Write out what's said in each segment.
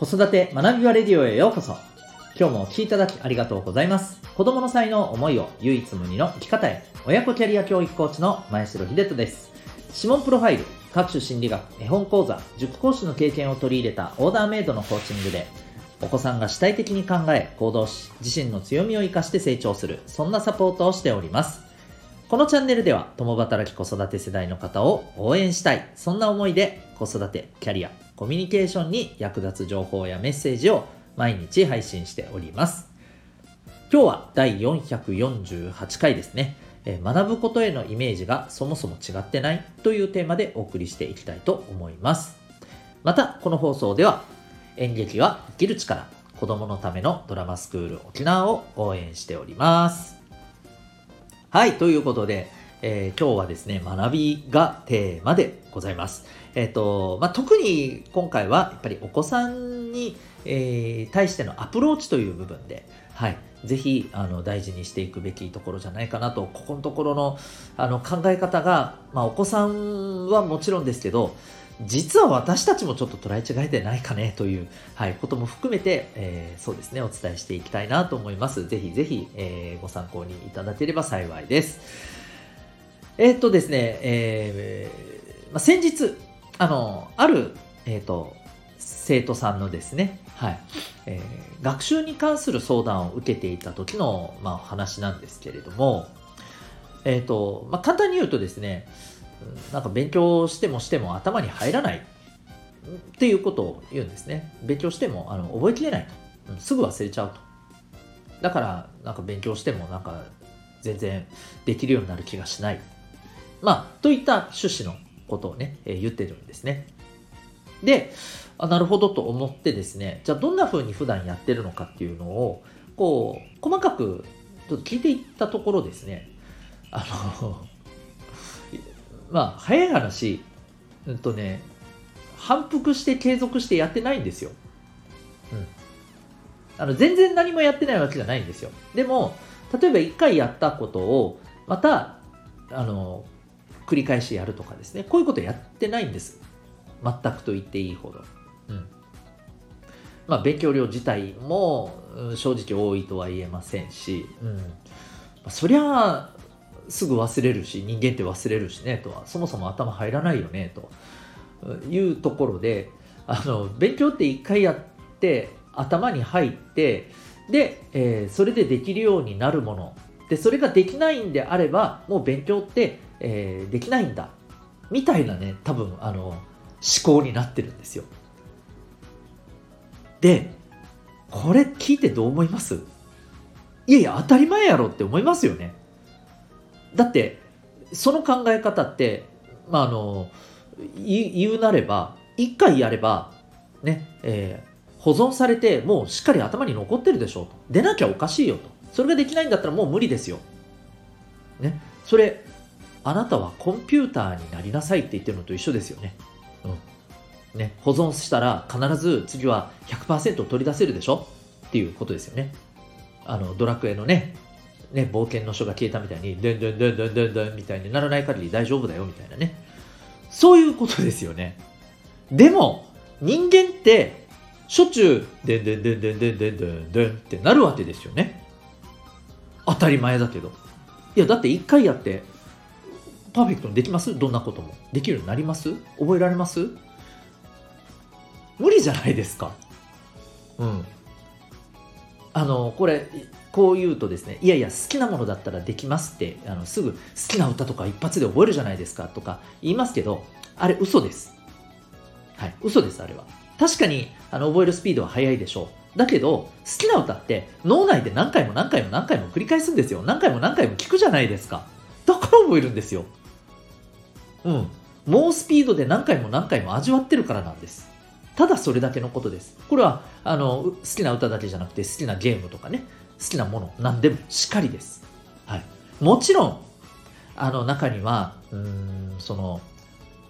子育て学びはレディオへようこそ。今日もお聴きいただきありがとうございます。子供の才能、思いを唯一無二の生き方へ。親子キャリア教育コーチの前城秀人です。指紋プロファイル、各種心理学、絵本講座、塾講師の経験を取り入れたオーダーメイドのコーチングで、お子さんが主体的に考え、行動し、自身の強みを生かして成長する、そんなサポートをしております。このチャンネルでは、共働き子育て世代の方を応援したい、そんな思いで、子育て、キャリア、コミュニケーションに役立つ情報やメッセージを毎日配信しております。今日は第448回ですね。え学ぶことへのイメージがそもそも違ってないというテーマでお送りしていきたいと思います。また、この放送では、演劇は生きる力、子供のためのドラマスクール沖縄を応援しております。はい、ということで、えー今日はですね、学びがテーマでございます。えっ、と、まあ、特に今回はやっぱりお子さんに、えー対してのアプローチという部分で、はい、ぜひあの大事にしていくべきところじゃないかなと、ここのところのあの考え方が、まあ、お子さんはもちろんですけど、実は私たちもちょっと捉え違えてないかねという、はい、ことも含めて、えーそうですね、お伝えしていきたいなと思います。ぜひぜひ、えーご参考にいただければ幸いです。えーとですね、えーまあ、先日、あの、ある、えーと、生徒さんのですね、はい、えー学習に関する相談を受けていた時の、まあ、話なんですけれども、えっと、まあ、簡単に言うとですね、なんか勉強してもしても頭に入らないっていうことを言うんですね。勉強してもあの覚えきれないと、すぐ忘れちゃうと。だから、なんか勉強してもなんか全然できるようになる気がしない。まあ、といった趣旨のことをね、えー言ってるんですね。で、あなるほどと思ってですね、じゃあどんな風に普段やってるのかっていうのを、こう、細かくちょっと聞いていったところですね、あの、まあ、早い話、うんとね、反復して継続してやってないんですよ。うん。あの、全然何もやってないわけじゃないんですよ。でも、例えば一回やったことを、また、あの、繰り返しやるとかですね、こういうことやってないんです。全くと言っていいほど。うん。まあ、勉強量自体も、うん正直多いとは言えませんし、うん。まあそりゃあ、すぐ忘れるし、人間って忘れるしね、とは、そもそも頭入らないよね、というところで、あの、勉強って一回やって、頭に入って、で、えーそれでできるようになるもの。で、それができないんであれば、もう勉強って、えーできないんだ。みたいなね、多分、あの、思考になってるんですよ。で、これ聞いてどう思います？いやいや、当たり前やろって思いますよね。だって、その考え方って、まあ、あの、言うなれば、一回やれば、ね、えー保存されて、もうしっかり頭に残ってるでしょうと。出なきゃおかしいよと。それができないんだったらもう無理ですよ。ね、それ、あなたはコンピューターになりなさいって言ってるのと一緒ですよね。うん。ね、保存したら必ず次は100%取り出せるでしょっていうことですよね。あの、ドラクエのね、ね、冒険の書が消えたみたいに、でんでんでんでんでんでんみたいにならない限り大丈夫だよみたいなね。そういうことですよね。でも、人間って、しょっちゅう、でんでんでんでんでんでんでんでんってなるわけですよね。当たり前だけど。いや、だって一回やって、パーフェクトにできます？どんなことも。できるようになります？覚えられます？無理じゃないですか。うん。あの、これ、こう言うとですね、いやいや、好きなものだったらできますって、あのすぐ好きな歌とか一発で覚えるじゃないですかとか言いますけど、あれ嘘です。はい、嘘です、あれは。確かにあの覚えるスピードは速いでしょう。だけど、好きな歌って脳内で何回も何回も何回も繰り返すんですよ。何回も何回も聞くじゃないですか。だから覚えるんですよ。うん。猛スピードで何回も何回も味わってるからなんです。ただそれだけのことです。これはあの好きな歌だけじゃなくて好きなゲームとかね、好きなもの何でもしっかりです。はい。もちろん、あの中には、うん、その、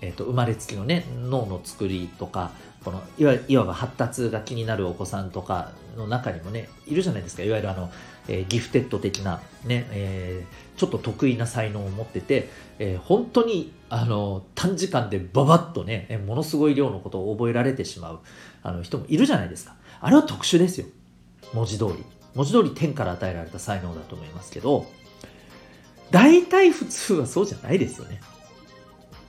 えー、と生まれつきのね脳の作りとかこのいわいわば発達が気になるお子さんとかの中にもねいるじゃないですかいわゆるあのえー、ギフテッド的な、ね、えー、ちょっと得意な才能を持ってて、えー、本当に、あの、短時間でババッとね、ものすごい量のことを覚えられてしまう、あの人もいるじゃないですか。あれは特殊ですよ。文字通り。文字通り天から与えられた才能だと思いますけど、大体普通はそうじゃないですよね。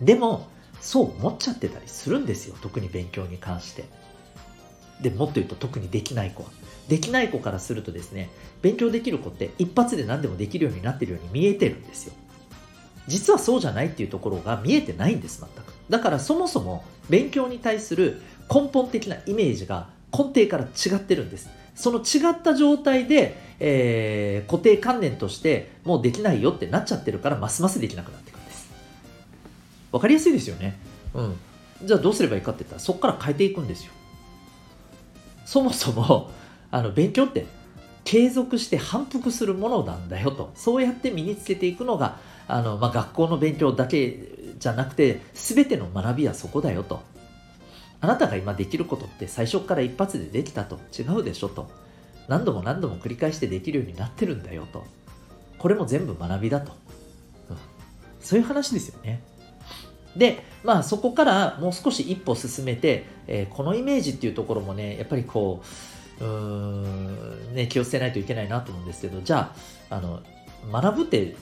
でも、そう思っちゃってたりするんですよ。特に勉強に関して。で、もっと言うと特にできない子は。できない子からするとですね、勉強できる子って一発で何でもできるようになってるように見えてるんですよ。実はそうじゃないっていうところが見えてないんです、全く。だからそもそも勉強に対する根本的なイメージが根底から違ってるんです。その違った状態で、えー、固定観念としてもうできないよってなっちゃってるからますますできなくなっていくんです。わかりやすいですよね。うん。じゃあどうすればいいかって言ったらそこから変えていくんですよ。そもそもあの勉強って継続して反復するものなんだよと。そうやって身につけていくのがあの、まあ、学校の勉強だけじゃなくて全ての学びはそこだよと。あなたが今できることって最初から一発でできたと。違うでしょと。何度も何度も繰り返してできるようになってるんだよと。これも全部学びだと、そういう話ですよね。でまあそこからもう少し一歩進めて、えー、このイメージっていうところもねやっぱりこううん、ね、気をつけないといけないなと思うんですけどじゃああの学ぶって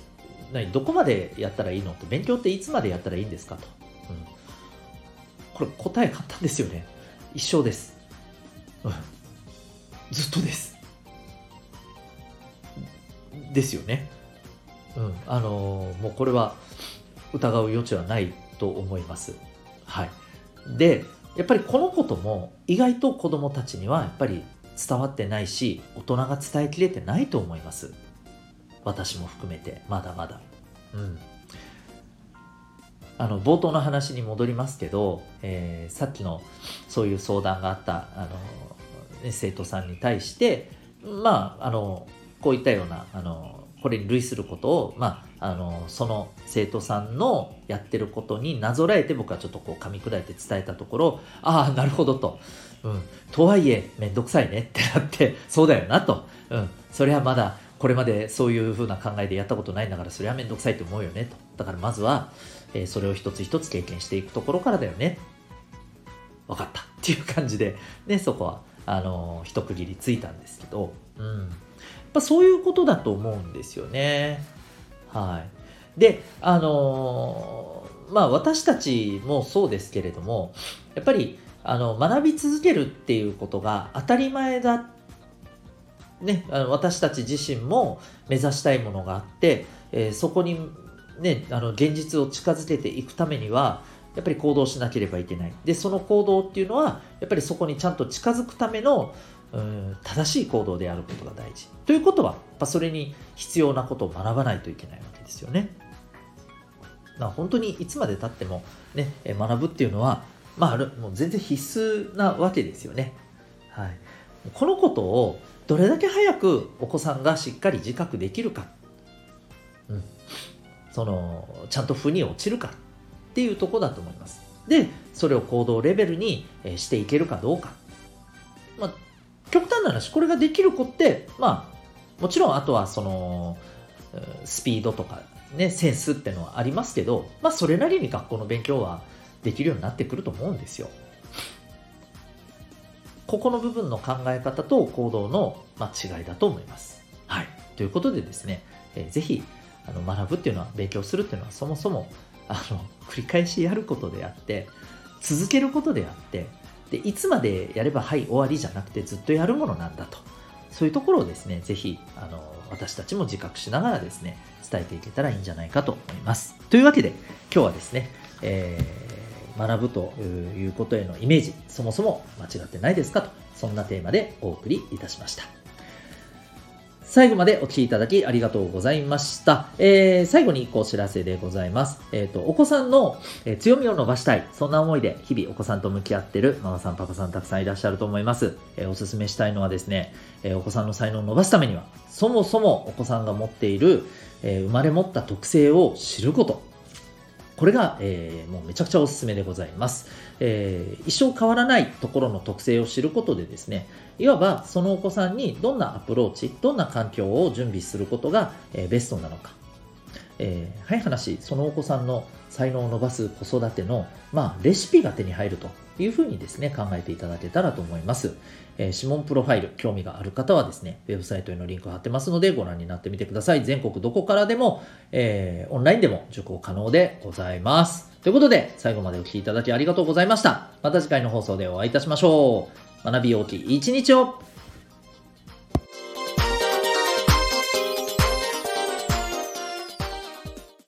何どこまでやったらいいのって勉強っていつまでやったらいいんですかと、うん、これ答え簡単ですよね。一生です、うん、ずっとです。ですよね。うん。あのー、もうこれは疑う余地はないと思います。はい。で、やっぱりこのことも意外と子供たちにはやっぱり伝わってないし、大人が伝えきれてないと思います。私も含めて、まだまだ。うん。あの冒頭の話に戻りますけど、えー、さっきのそういう相談があったあの、生徒さんに対してまああのこういったようなあのこれに類することを、まあ、あのその生徒さんのやってることになぞらえて僕はちょっとこう噛み砕いて伝えたところああなるほどと、うん、とはいえめんどくさいね。ってなって そうだよなと、うん、それはまだこれまでそういう風な考えでやったことないんだからそれはめんどくさいと思うよねと。だからまずは、えー、それを一つ一つ経験していくところからだよね。分かった。っていう感じで、ね、そこは。あのー、一区切りついたんですけど、うん、ぱそういうことだと思うんですよね。はい。で、あのー、まあ私たちもそうですけれども、やっぱりあの学び続けるっていうことが当たり前だね、あの私たち自身も目指したいものがあって、えー、そこに、ね、あの現実を近づけていくためにはやっぱり行動しなければいけないでその行動っていうのはやっぱりそこにちゃんと近づくためのうん正しい行動であることが大事。ということは、やっぱそれに必要なことを学ばないといけないわけですよね。まあ、本当にいつまでたっても、ね、学ぶっていうのは、まあ、もう全然必須なわけですよね。はい、このことをどれだけ早くお子さんがしっかり自覚できるか、うん、そのちゃんと腑に落ちるかっていうとこだと思います。で、それを行動レベルにしていけるかどうか。まあ、極端な話、これができる子って、まあ、もちろんあとはその、スピードとかね、センスってのはありますけど、まあそれなりに学校の勉強はできるようになってくると思うんですよ。ここの部分の考え方と行動の、ま、違いだと思います。はい。ということでですね、えー、ぜひあの学ぶっていうのは、勉強するっていうのはそもそもあの繰り返しやることであって、続けることであって、でいつまでやればはい終わりじゃなくてずっとやるものなんだと。そういうところをですねぜひあの私たちも自覚しながらですね伝えていけたらいいんじゃないかと思います。というわけで今日はですね、えー、学ぶということへのイメージそもそも間違ってないですかとそんなテーマでお送りいたしました。最後までお聴きいただきありがとうございました。えー、最後に一個お知らせでございます。えっ、ー、と、お子さんの、強みを伸ばしたい。そんな思いで日々お子さんと向き合ってるママさん、パパさんたくさんいらっしゃると思います。えー、おすすめしたいのはですね、えお子さんの才能を伸ばすためには、そもそもお子さんが持っている、え生まれ持った特性を知ること。これが、えー、もうめちゃくちゃおすすめでございます、えー、一生変わらないところの特性を知ることでですねいわばそのお子さんにどんなアプローチどんな環境を準備することが、えー、ベストなのか。えー、はい話、そのお子さんの才能を伸ばす子育ての、まあ、レシピが手に入ると。いうふうにですね、考えていただけたらと思います。えー、指紋プロファイル、興味がある方はですね、ウェブサイトへのリンクを貼ってますので、ご覧になってみてください。全国どこからでも、えー、オンラインでも受講可能でございます。ということで、最後までお聴きいただきありがとうございました。また次回の放送でお会いいたしましょう。学び大きい一日を